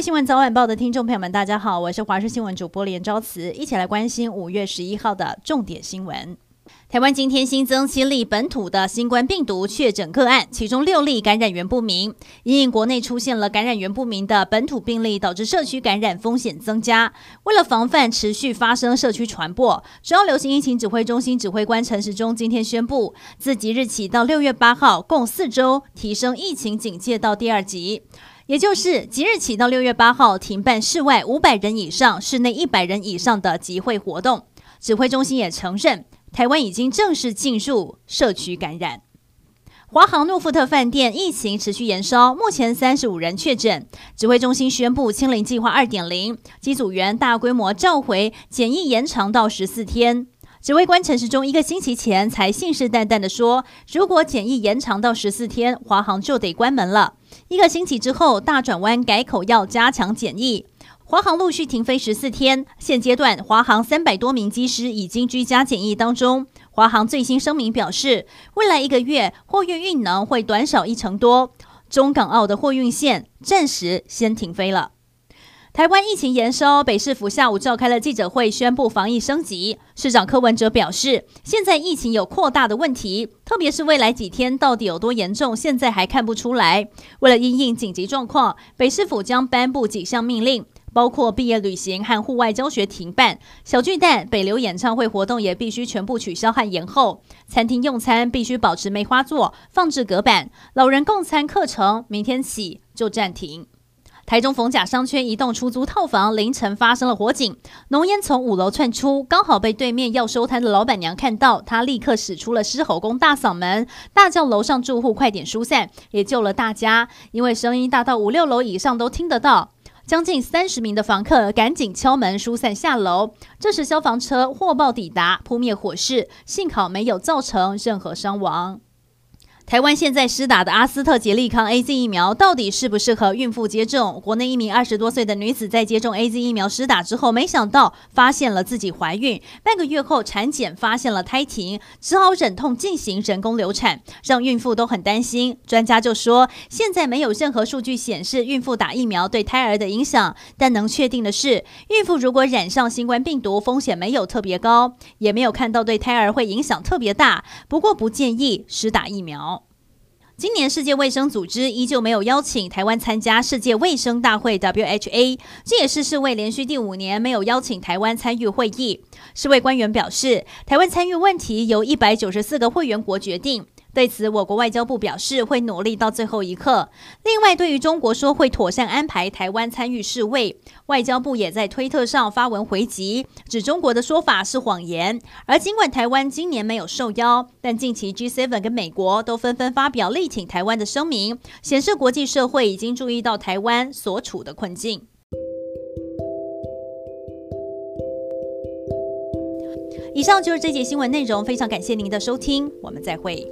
新闻早晚报的听众朋友们，大家好，我是华视新闻主播连昭慈，一起来关心五月十一号的重点新闻。台湾今天新增七例本土的新冠病毒确诊个案，其中六例感染源不明。因应国内出现了感染源不明的本土病例，导致社区感染风险增加。为了防范持续发生社区传播，中央流行疫情指挥中心指挥官陈时中今天宣布，自即日起到六月八号，共四周提升疫情警戒到第二级，也就是即日起到六月八号停办室外五百人以上、室内一百人以上的集会活动。指挥中心也承认。台湾已经正式进入社区感染。华航诺富特饭店疫情持续延烧，目前三十五人确诊。指挥中心宣布清零计划二点零，机组员大规模召回，检疫延长到十四天。指挥官陈时中一个星期前才信誓旦旦地说，如果检疫延长到十四天，华航就得关门了。一个星期之后，大转弯，改口要加强检疫。华航陆续停飞十四天，现阶段华航三百多名机师已经居家检疫当中。华航最新声明表示，未来一个月货运运能会短少一成多，中港澳的货运线暂时先停飞了。台湾疫情延烧，北市府下午召开了记者会，宣布防疫升级。市长柯文哲表示，现在疫情有扩大的问题，特别是未来几天到底有多严重，现在还看不出来。为了因应紧急状况，北市府将颁布几项命令。包括毕业旅行和户外教学停办，小巨蛋、北流演唱会活动也必须全部取消和延后。餐厅用餐必须保持梅花座、放置隔板。老人共餐课程明天起就暂停。台中逢甲商圈一栋出租套房凌晨发生了火警，浓烟从五楼窜出，刚好被对面要收摊的老板娘看到，她立刻使出了狮吼功大嗓门，大叫楼上住户快点疏散，也救了大家，因为声音大到五六楼以上都听得到。将近三十名的房客赶紧敲门疏散下楼，这时消防车获报抵达，扑灭火势，幸好没有造成任何伤亡。台湾现在施打的阿斯特捷利康 AZ 疫苗到底适不适合孕妇接种？国内一名二十多岁的女子在接种 AZ 疫苗施打之后，没想到发现了自己怀孕，半个月后产检发现了胎停，只好忍痛进行人工流产，让孕妇都很担心。专家就说，现在没有任何数据显示孕妇打疫苗对胎儿的影响，但能确定的是，孕妇如果染上新冠病毒，风险没有特别高，也没有看到对胎儿会影响特别大。不过不建议施打疫苗。今年世界卫生组织依旧没有邀请台湾参加世界卫生大会 （WHA），这也是世卫连续第五年没有邀请台湾参与会议。世卫官员表示，台湾参与问题由一百九十四个会员国决定。对此，我国外交部表示会努力到最后一刻。另外，对于中国说会妥善安排台湾参与世卫，外交部也在推特上发文回击，指中国的说法是谎言。而尽管台湾今年没有受邀，但近期 G7 跟美国都纷纷发表力挺台湾的声明，显示国际社会已经注意到台湾所处的困境。以上就是这节新闻内容，非常感谢您的收听，我们再会。